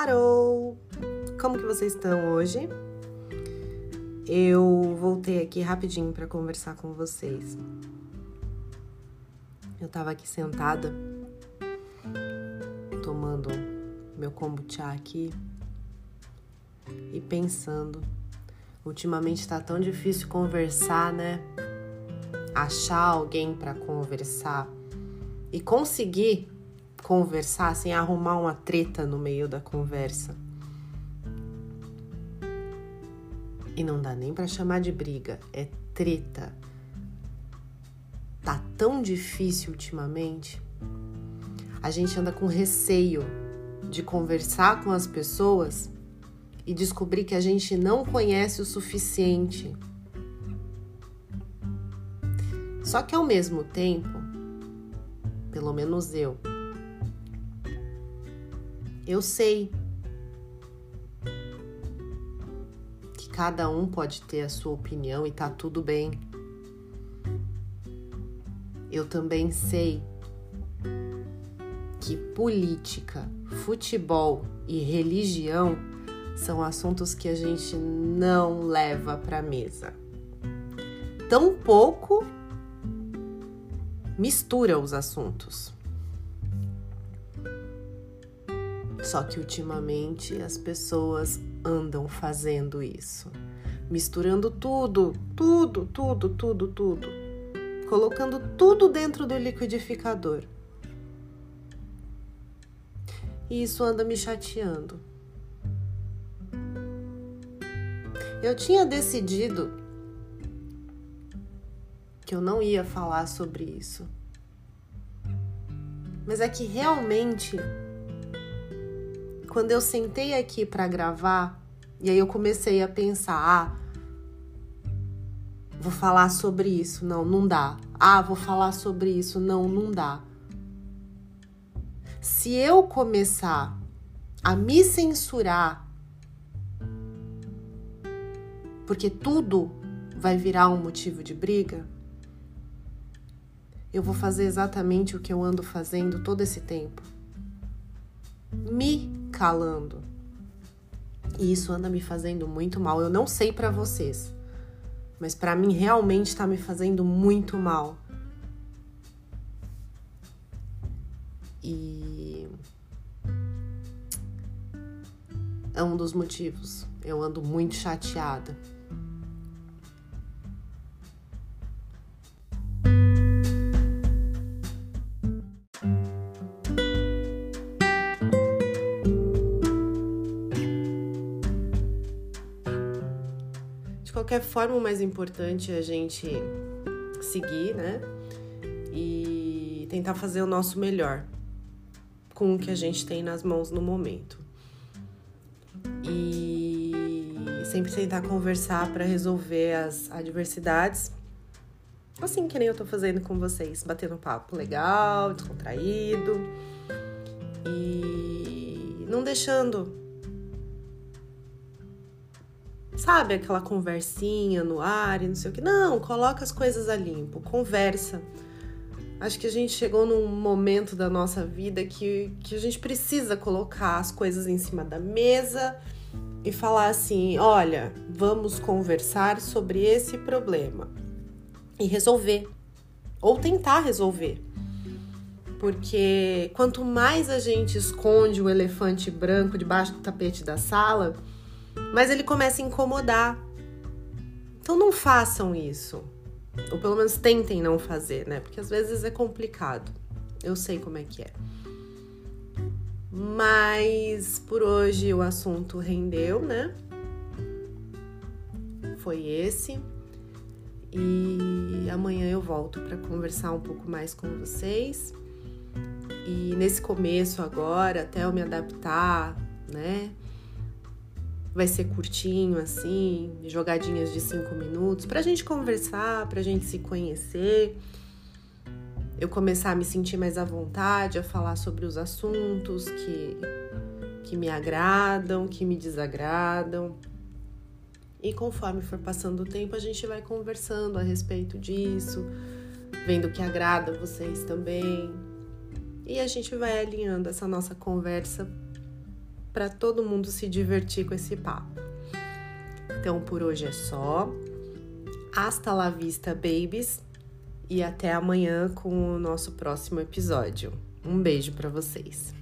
Hello! Como que vocês estão hoje? Eu voltei aqui rapidinho para conversar com vocês. Eu tava aqui sentada, tomando meu kombucha aqui e pensando. Ultimamente tá tão difícil conversar, né? Achar alguém para conversar e conseguir conversar sem arrumar uma treta no meio da conversa. E não dá nem para chamar de briga, é treta. Tá tão difícil ultimamente. A gente anda com receio de conversar com as pessoas e descobrir que a gente não conhece o suficiente. Só que ao mesmo tempo, pelo menos eu, eu sei que cada um pode ter a sua opinião e tá tudo bem. Eu também sei que política, futebol e religião são assuntos que a gente não leva para mesa. Tampouco mistura os assuntos. Só que ultimamente as pessoas andam fazendo isso, misturando tudo, tudo, tudo, tudo, tudo, colocando tudo dentro do liquidificador. E isso anda me chateando. Eu tinha decidido que eu não ia falar sobre isso. Mas é que realmente quando eu sentei aqui para gravar, e aí eu comecei a pensar, ah, vou falar sobre isso, não, não dá. Ah, vou falar sobre isso, não, não dá. Se eu começar a me censurar, porque tudo vai virar um motivo de briga, eu vou fazer exatamente o que eu ando fazendo todo esse tempo. Me calando. E isso anda me fazendo muito mal. Eu não sei para vocês, mas para mim realmente está me fazendo muito mal. E é um dos motivos. Eu ando muito chateada. Qualquer forma, o mais importante é a gente seguir, né? E tentar fazer o nosso melhor com o que a gente tem nas mãos no momento. E sempre tentar conversar para resolver as adversidades. Assim que nem eu tô fazendo com vocês, batendo um papo legal, descontraído. E não deixando sabe, aquela conversinha no ar e não sei o que. Não, coloca as coisas a limpo, conversa. Acho que a gente chegou num momento da nossa vida que, que a gente precisa colocar as coisas em cima da mesa e falar assim: olha, vamos conversar sobre esse problema e resolver, ou tentar resolver. Porque quanto mais a gente esconde o elefante branco debaixo do tapete da sala, mas ele começa a incomodar. Então não façam isso. Ou pelo menos tentem não fazer, né? Porque às vezes é complicado. Eu sei como é que é. Mas por hoje o assunto rendeu, né? Foi esse. E amanhã eu volto para conversar um pouco mais com vocês. E nesse começo agora, até eu me adaptar, né? Vai ser curtinho assim, jogadinhas de cinco minutos, pra gente conversar, pra gente se conhecer, eu começar a me sentir mais à vontade, a falar sobre os assuntos que, que me agradam, que me desagradam. E conforme for passando o tempo, a gente vai conversando a respeito disso, vendo o que agrada vocês também. E a gente vai alinhando essa nossa conversa para todo mundo se divertir com esse papo. Então por hoje é só. Hasta la vista, babies, e até amanhã com o nosso próximo episódio. Um beijo para vocês.